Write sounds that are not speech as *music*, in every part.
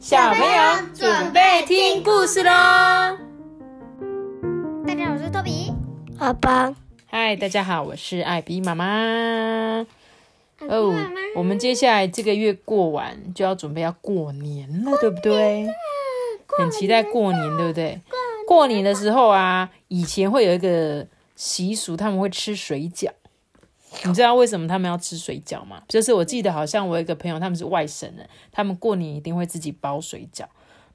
小朋友准备听故事喽！大家好，我是托比。阿邦，嗨，大家好，我是艾比妈妈。哦，我们接下来这个月过完就要准备要过年了，对不对？很期待过年，对不对？过年的时候啊，以前会有一个习俗，他们会吃水饺。你知道为什么他们要吃水饺吗？就是我记得好像我有一个朋友，他们是外省人，他们过年一定会自己包水饺。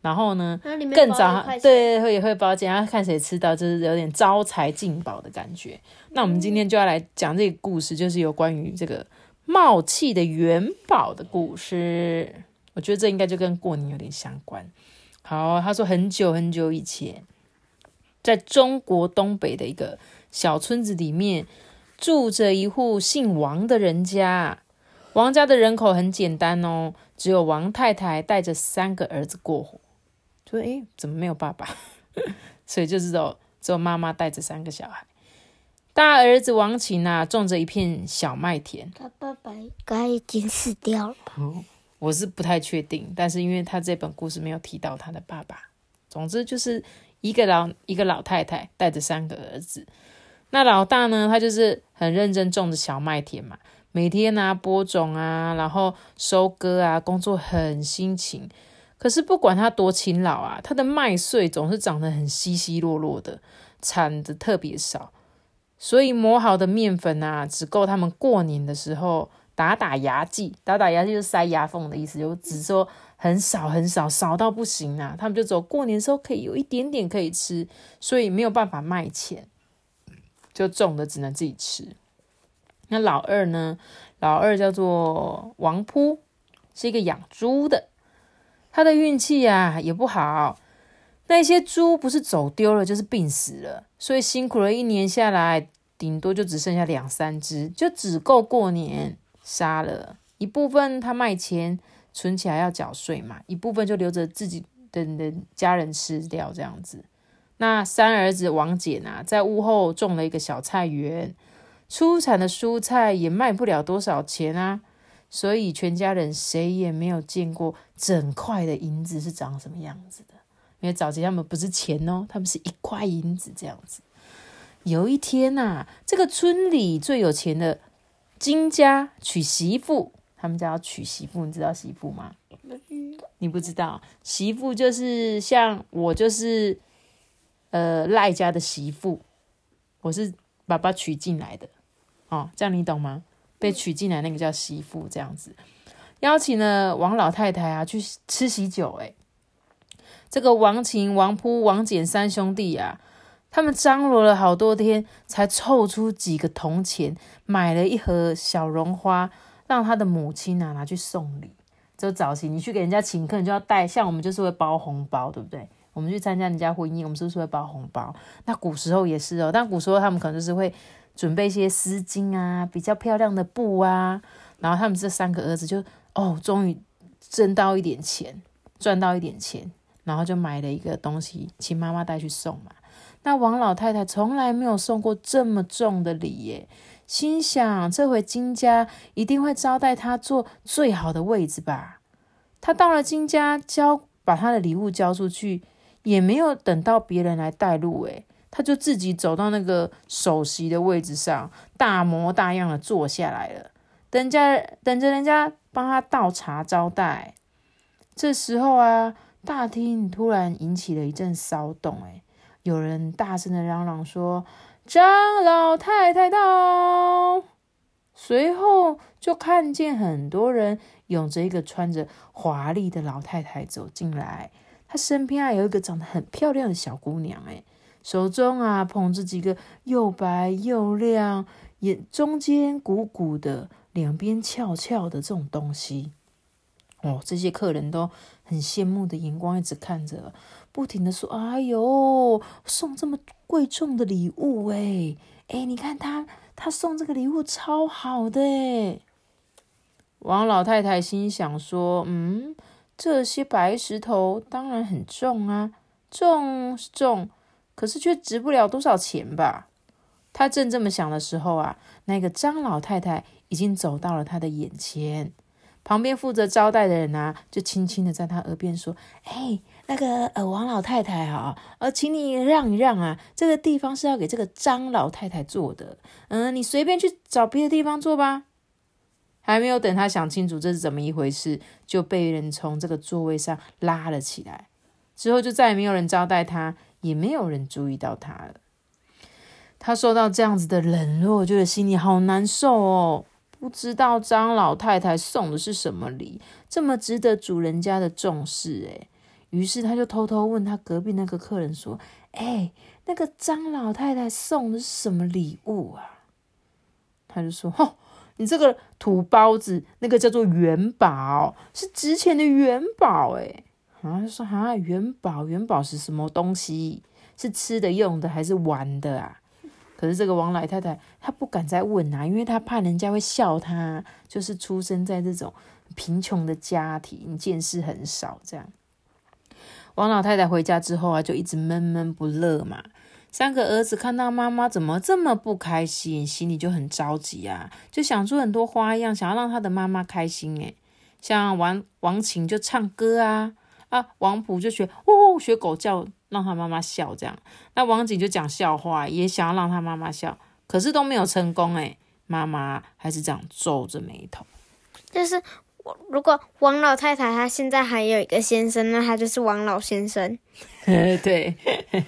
然后呢，更早对会也会包然后看谁吃到，就是有点招财进宝的感觉。那我们今天就要来讲这个故事，就是有关于这个冒气的元宝的故事。我觉得这应该就跟过年有点相关。好，他说很久很久以前，在中国东北的一个小村子里面。住着一户姓王的人家，王家的人口很简单哦，只有王太太带着三个儿子过活。说，哎，怎么没有爸爸？*laughs* 所以就知道只有妈妈带着三个小孩。大儿子王琴啊，种着一片小麦田。他爸爸应该已经死掉了。我是不太确定，但是因为他这本故事没有提到他的爸爸。总之就是一个老一个老太太带着三个儿子。那老大呢？他就是很认真种的小麦田嘛，每天呢播种啊，然后收割啊，工作很辛勤。可是不管他多勤劳啊，他的麦穗总是长得很稀稀落落的，产的特别少。所以磨好的面粉啊，只够他们过年的时候打打牙祭。打打牙祭就是塞牙缝的意思，就只说很少很少，少到不行啊。他们就走过年时候可以有一点点可以吃，所以没有办法卖钱。就种的只能自己吃。那老二呢？老二叫做王扑，是一个养猪的。他的运气啊也不好，那些猪不是走丢了，就是病死了。所以辛苦了一年下来，顶多就只剩下两三只，就只够过年杀了一部分。他卖钱存起来要缴税嘛，一部分就留着自己的的家人吃掉，这样子。那三儿子王翦啊，在屋后种了一个小菜园，出产的蔬菜也卖不了多少钱啊，所以全家人谁也没有见过整块的银子是长什么样子的。因为早期他们不是钱哦，他们是一块银子这样子。有一天呐，这个村里最有钱的金家娶媳妇，他们家要娶媳妇，你知道媳妇吗？你不知道，媳妇就是像我就是。呃，赖家的媳妇，我是爸爸娶进来的，哦，这样你懂吗？被娶进来那个叫媳妇，这样子邀请了王老太太啊去吃喜酒，哎，这个王琴、王扑、王简三兄弟啊，他们张罗了好多天，才凑出几个铜钱，买了一盒小绒花，让他的母亲啊拿去送礼。就早期你去给人家请客，你就要带，像我们就是会包红包，对不对？我们去参加人家婚姻，我们是不是会包红包？那古时候也是哦，但古时候他们可能就是会准备一些丝巾啊，比较漂亮的布啊。然后他们这三个儿子就哦，终于挣到一点钱，赚到一点钱，然后就买了一个东西，请妈妈带去送嘛。那王老太太从来没有送过这么重的礼耶，心想这回金家一定会招待她坐最好的位置吧。她到了金家，交把她的礼物交出去。也没有等到别人来带路，诶，他就自己走到那个首席的位置上，大模大样的坐下来了，等家等着人家帮他倒茶招待。这时候啊，大厅突然引起了一阵骚动，诶，有人大声的嚷嚷说：“张老太太到！”随后就看见很多人拥着一个穿着华丽的老太太走进来。他身边啊有一个长得很漂亮的小姑娘，哎，手中啊捧着几个又白又亮、眼中间鼓鼓的、两边翘翘的这种东西。哦，这些客人都很羡慕的眼光一直看着，不停的说：“哎呦，送这么贵重的礼物，哎哎，你看他他送这个礼物超好的。”，王老太太心想说：“嗯。”这些白石头当然很重啊，重是重，可是却值不了多少钱吧？他正这么想的时候啊，那个张老太太已经走到了他的眼前，旁边负责招待的人啊，就轻轻的在他耳边说：“哎，那个呃，王老太太啊，呃，请你让一让啊，这个地方是要给这个张老太太坐的，嗯，你随便去找别的地方坐吧。”还没有等他想清楚这是怎么一回事，就被人从这个座位上拉了起来。之后就再也没有人招待他，也没有人注意到他了。他受到这样子的冷落，觉得心里好难受哦。不知道张老太太送的是什么礼，这么值得主人家的重视诶。于是他就偷偷问他隔壁那个客人说：“哎，那个张老太太送的是什么礼物啊？”他就说：“吼。”你这个土包子，那个叫做元宝，是值钱的元宝诶。啊，他说啊，元宝，元宝是什么东西？是吃的、用的还是玩的啊？可是这个王老太太她不敢再问啊，因为她怕人家会笑她，就是出生在这种贫穷的家庭，见识很少这样。王老太太回家之后啊，就一直闷闷不乐嘛。三个儿子看到妈妈怎么这么不开心，心里就很着急啊，就想出很多花样，想要让他的妈妈开心。诶像王王琴就唱歌啊，啊，王普就学哦学狗叫，让他妈妈笑这样。那王景就讲笑话，也想要让他妈妈笑，可是都没有成功。诶妈妈还是这样皱着眉头，就是。如果王老太太她现在还有一个先生，那她就是王老先生。*laughs* 对，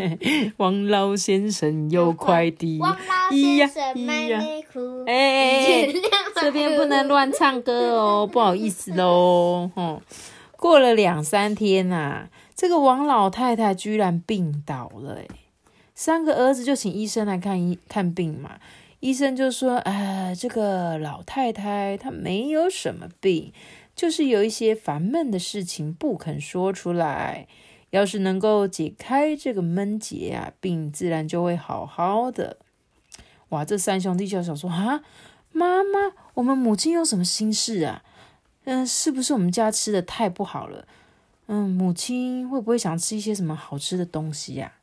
*laughs* 王老先生有快递。王老先生卖内裤。哎，这边不能乱唱歌哦，不好意思喽。哦，过了两三天呐，这个王老太太居然病倒了。哎，三个儿子就请医生来看医看病嘛。医生就说：“啊，这个老太太她没有什么病，就是有一些烦闷的事情不肯说出来。要是能够解开这个闷结啊，病自然就会好好的。”哇，这三兄弟就想说：“啊，妈妈，我们母亲有什么心事啊？嗯，是不是我们家吃的太不好了？嗯，母亲会不会想吃一些什么好吃的东西呀？”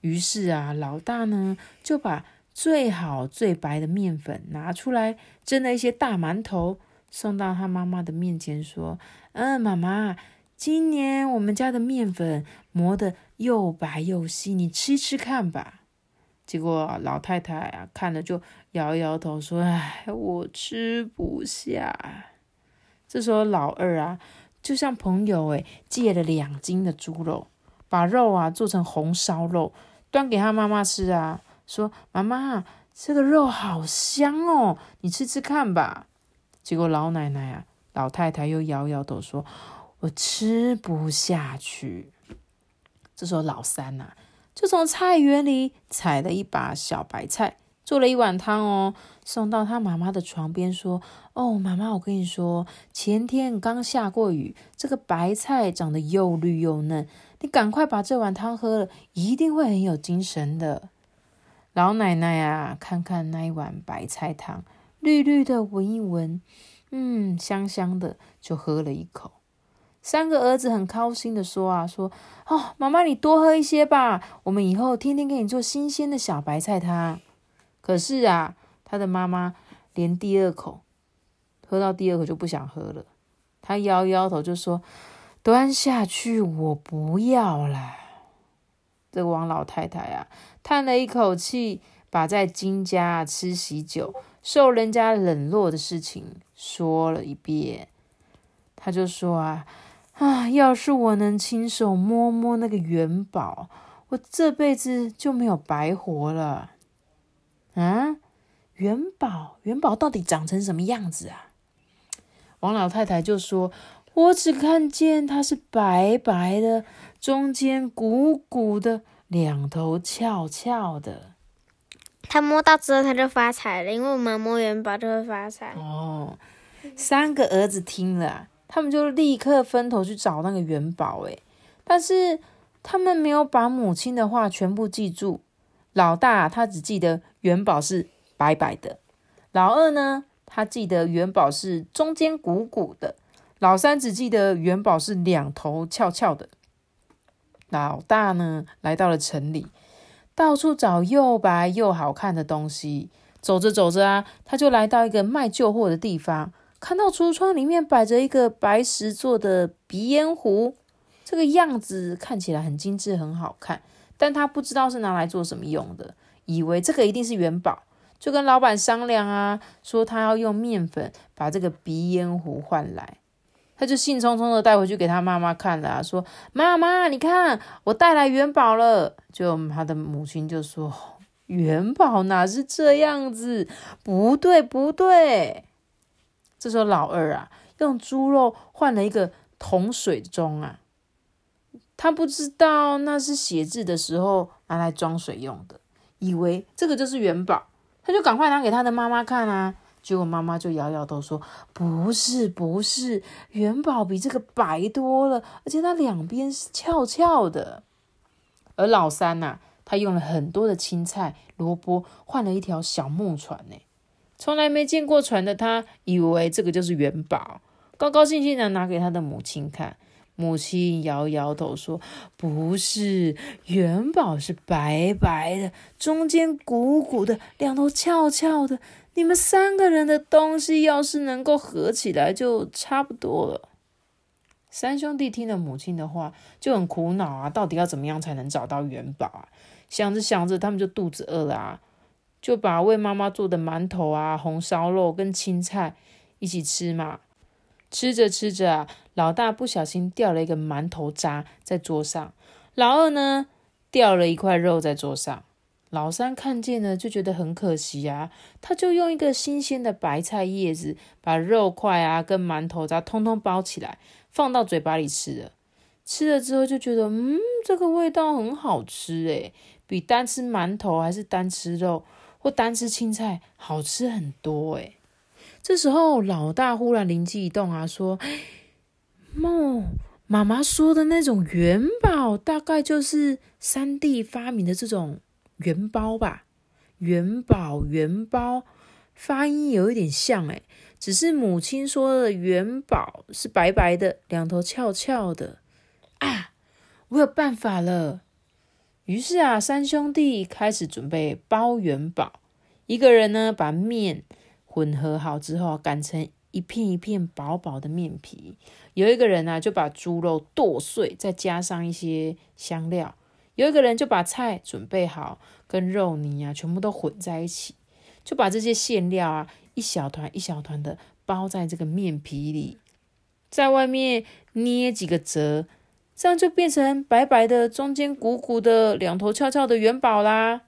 于是啊，老大呢就把。最好最白的面粉拿出来蒸了一些大馒头，送到他妈妈的面前，说：“嗯，妈妈，今年我们家的面粉磨得又白又细，你吃吃看吧。”结果老太太啊看了就摇摇头说：“哎，我吃不下。”这时候老二啊就像朋友诶借了两斤的猪肉，把肉啊做成红烧肉，端给他妈妈吃啊。说：“妈妈，这个肉好香哦，你吃吃看吧。”结果老奶奶啊、老太太又摇摇头说：“我吃不下去。”这时候老三呐，就从菜园里采了一把小白菜，做了一碗汤哦，送到他妈妈的床边，说：“哦，妈妈，我跟你说，前天刚下过雨，这个白菜长得又绿又嫩，你赶快把这碗汤喝了，一定会很有精神的。”老奶奶啊，看看那一碗白菜汤，绿绿的，闻一闻，嗯，香香的，就喝了一口。三个儿子很高兴的说啊，说哦，妈妈你多喝一些吧，我们以后天天给你做新鲜的小白菜汤。可是啊，他的妈妈连第二口喝到第二口就不想喝了，他摇摇头就说，端下去，我不要了。这个王老太太啊，叹了一口气，把在金家吃喜酒、受人家冷落的事情说了一遍。他就说啊啊，要是我能亲手摸摸那个元宝，我这辈子就没有白活了。啊，元宝，元宝到底长成什么样子啊？王老太太就说。我只看见它是白白的，中间鼓鼓的，两头翘翘的。他摸到之后他就发财了，因为我们摸元宝就会发财。哦，三个儿子听了，他们就立刻分头去找那个元宝。诶，但是他们没有把母亲的话全部记住。老大他只记得元宝是白白的，老二呢，他记得元宝是中间鼓鼓的。老三只记得元宝是两头翘翘的。老大呢，来到了城里，到处找又白又好看的东西。走着走着啊，他就来到一个卖旧货的地方，看到橱窗里面摆着一个白石做的鼻烟壶，这个样子看起来很精致，很好看。但他不知道是拿来做什么用的，以为这个一定是元宝，就跟老板商量啊，说他要用面粉把这个鼻烟壶换来。他就兴冲冲的带回去给他妈妈看了，说：“妈妈，你看我带来元宝了。”就他的母亲就说：“元宝哪是这样子？不对，不对。”这时候老二啊，用猪肉换了一个铜水钟啊。他不知道那是写字的时候拿来装水用的，以为这个就是元宝，他就赶快拿给他的妈妈看啊。结果妈妈就摇摇头说：“不是，不是，元宝比这个白多了，而且它两边是翘翘的。”而老三呐，他用了很多的青菜、萝卜换了一条小木船呢。从来没见过船的他，以为这个就是元宝，高高兴兴的拿给他的母亲看。母亲摇摇头说：“不是，元宝是白白的，中间鼓鼓的，两头翘翘的。你们三个人的东西要是能够合起来，就差不多了。”三兄弟听了母亲的话，就很苦恼啊，到底要怎么样才能找到元宝啊？想着想着，他们就肚子饿了啊，就把为妈妈做的馒头啊、红烧肉跟青菜一起吃嘛。吃着吃着啊，老大不小心掉了一个馒头渣在桌上，老二呢掉了一块肉在桌上，老三看见了就觉得很可惜啊，他就用一个新鲜的白菜叶子把肉块啊跟馒头渣通通包起来，放到嘴巴里吃了。吃了之后就觉得，嗯，这个味道很好吃诶，比单吃馒头还是单吃肉或单吃青菜好吃很多诶。这时候，老大忽然灵机一动啊，说：“梦妈妈说的那种元宝，大概就是三弟发明的这种元宝吧？元宝元宝，发音有一点像诶，只是母亲说的元宝是白白的，两头翘翘的啊！我有办法了。于是啊，三兄弟开始准备包元宝，一个人呢把面。”混合好之后，擀成一片一片薄薄的面皮。有一个人呢，就把猪肉剁碎，再加上一些香料。有一个人就把菜准备好，跟肉泥啊全部都混在一起，就把这些馅料啊一小团一小团的包在这个面皮里，在外面捏几个折，这样就变成白白的，中间鼓鼓的，两头翘翘的元宝啦。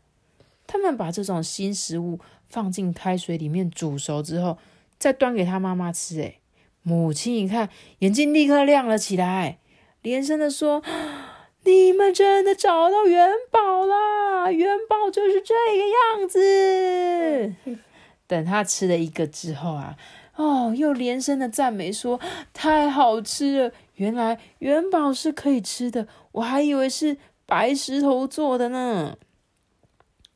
他们把这种新食物。放进开水里面煮熟之后，再端给他妈妈吃。诶母亲一看，眼睛立刻亮了起来，连声的说：“你们真的找到元宝啦！元宝就是这个样子。*laughs* ”等他吃了一个之后啊，哦，又连声的赞美说：“太好吃了！原来元宝是可以吃的，我还以为是白石头做的呢。”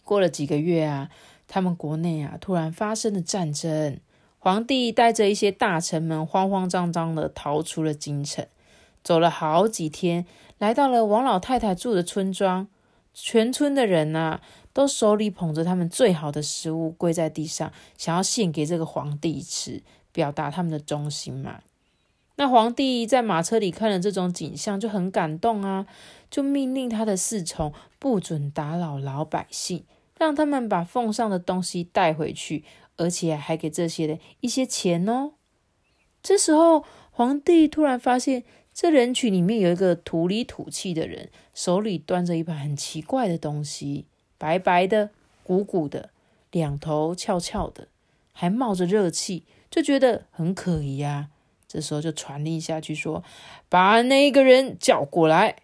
过了几个月啊。他们国内啊，突然发生了战争。皇帝带着一些大臣们，慌慌张张的逃出了京城，走了好几天，来到了王老太太住的村庄。全村的人呐，都手里捧着他们最好的食物，跪在地上，想要献给这个皇帝吃，表达他们的忠心嘛。那皇帝在马车里看了这种景象，就很感动啊，就命令他的侍从不准打扰老百姓。让他们把奉上的东西带回去，而且还给这些人一些钱哦。这时候，皇帝突然发现，这人群里面有一个土里土气的人，手里端着一盘很奇怪的东西，白白的、鼓鼓的，两头翘翘的，还冒着热气，就觉得很可疑啊。这时候就传令下去说：“把那个人叫过来。”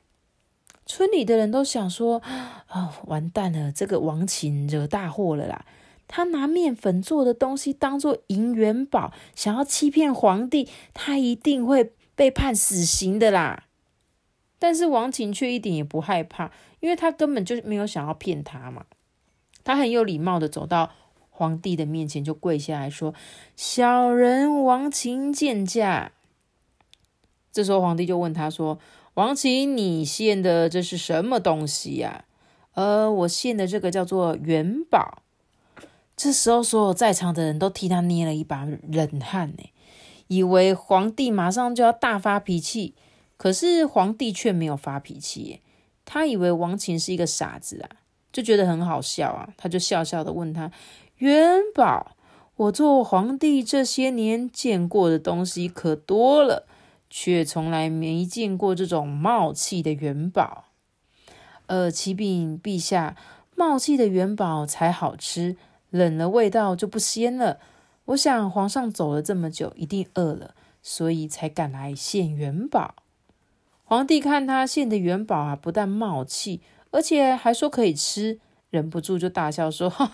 村里的人都想说：“哦，完蛋了，这个王琴惹大祸了啦！他拿面粉做的东西当做银元宝，想要欺骗皇帝，他一定会被判死刑的啦！”但是王琴却一点也不害怕，因为他根本就没有想要骗他嘛。他很有礼貌的走到皇帝的面前，就跪下来说：“小人王琴见驾。”这时候皇帝就问他说。王琴，你献的这是什么东西呀？呃，我献的这个叫做元宝。这时候，所有在场的人都替他捏了一把冷汗呢，以为皇帝马上就要大发脾气。可是皇帝却没有发脾气，他以为王琴是一个傻子啊，就觉得很好笑啊，他就笑笑的问他：“元宝，我做皇帝这些年见过的东西可多了，却从来没见过这种冒气的元宝。呃，启禀陛下，冒气的元宝才好吃，冷了味道就不鲜了。我想皇上走了这么久，一定饿了，所以才赶来献元宝。”皇帝看他献的元宝啊，不但冒气，而且还说可以吃，忍不住就大笑说：“哈，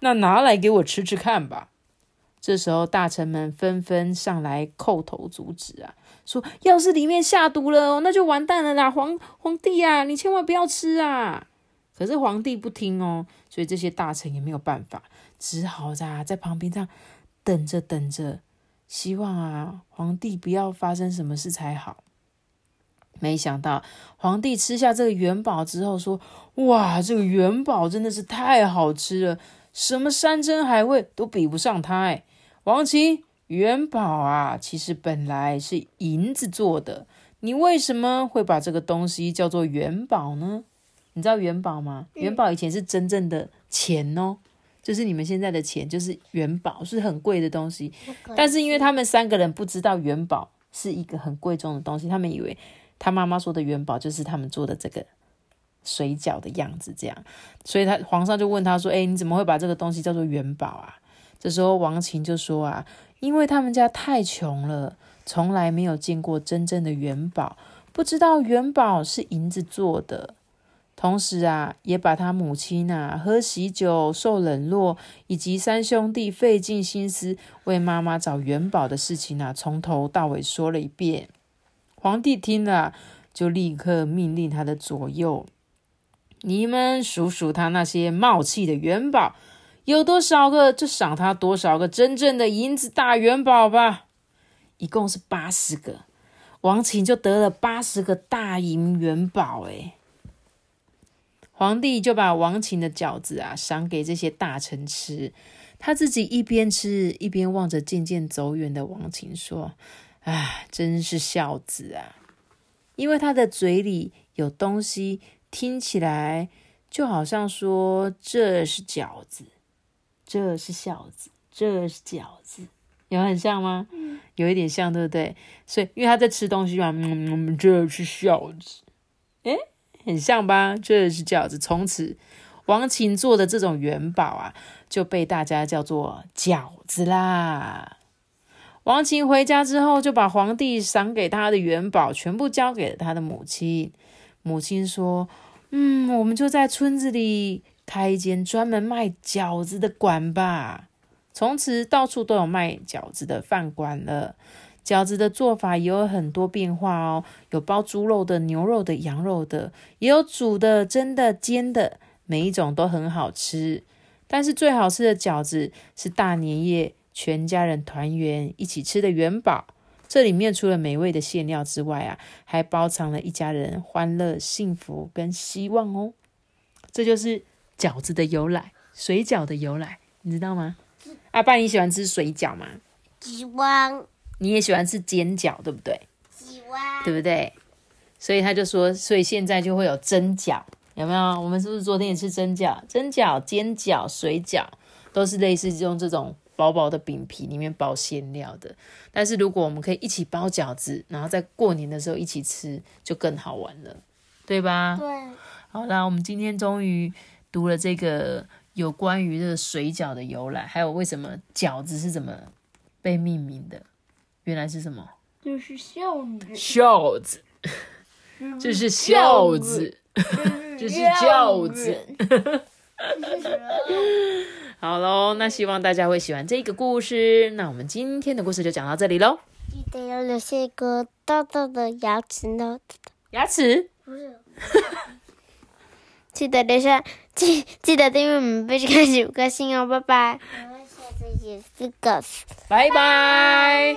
那拿来给我吃吃看吧。”这时候大臣们纷纷上来叩头阻止啊，说：“要是里面下毒了，那就完蛋了啦！皇皇帝啊，你千万不要吃啊！”可是皇帝不听哦，所以这些大臣也没有办法，只好在在旁边这样等着等着，希望啊皇帝不要发生什么事才好。没想到皇帝吃下这个元宝之后，说：“哇，这个元宝真的是太好吃了，什么山珍海味都比不上它。”哎，王琦，元宝啊，其实本来是银子做的，你为什么会把这个东西叫做元宝呢？你知道元宝吗？元宝以前是真正的钱哦，就是你们现在的钱，就是元宝，是很贵的东西。但是因为他们三个人不知道元宝是一个很贵重的东西，他们以为。他妈妈说的元宝就是他们做的这个水饺的样子，这样，所以他皇上就问他说：“哎，你怎么会把这个东西叫做元宝啊？”这时候王琴就说：“啊，因为他们家太穷了，从来没有见过真正的元宝，不知道元宝是银子做的。同时啊，也把他母亲啊喝喜酒、受冷落，以及三兄弟费尽心思为妈妈找元宝的事情啊，从头到尾说了一遍。”皇帝听了，就立刻命令他的左右：“你们数数他那些冒气的元宝有多少个，就赏他多少个真正的银子大元宝吧。一共是八十个，王琴就得了八十个大银元宝。哎，皇帝就把王琴的饺子啊赏给这些大臣吃，他自己一边吃一边望着渐渐走远的王琴说。啊，真是孝子啊！因为他的嘴里有东西，听起来就好像说这是饺子，这是孝子，这是饺子，有很像吗？有一点像，对不对？所以因为他在吃东西嘛，嗯，这是孝子，诶，很像吧？这是饺子。从此，王琴做的这种元宝啊，就被大家叫做饺子啦。王琴回家之后，就把皇帝赏给他的元宝全部交给了他的母亲。母亲说：“嗯，我们就在村子里开一间专门卖饺子的馆吧。从此到处都有卖饺子的饭馆了。饺子的做法也有很多变化哦，有包猪肉的、牛肉的、羊肉的，也有煮的、蒸的、煎的，每一种都很好吃。但是最好吃的饺子是大年夜。”全家人团圆一起吃的元宝，这里面除了美味的馅料之外啊，还包藏了一家人欢乐、幸福跟希望哦。这就是饺子的由来，水饺的由来，你知道吗？阿爸，你喜欢吃水饺吗？喜欢。你也喜欢吃煎饺，对不对？喜欢。对不对？所以他就说，所以现在就会有蒸饺，有没有？我们是不是昨天也吃蒸饺？蒸饺、煎饺、水饺都是类似用这种。薄薄的饼皮里面包馅料的，但是如果我们可以一起包饺子，然后在过年的时候一起吃，就更好玩了，对吧？对。好啦，我们今天终于读了这个有关于这个水饺的由来，还有为什么饺子是怎么被命名的？原来是什么？就是孝子。孝子。这是 *laughs* 孝子。这是孝子。*laughs* 好喽，那希望大家会喜欢这个故事。那我们今天的故事就讲到这里喽。记得要留下一个大大的牙齿呢。牙齿？不是。*laughs* 记得留下，记记得订阅我们贝开始五颗星哦，拜拜。我们下次见，四个。拜拜。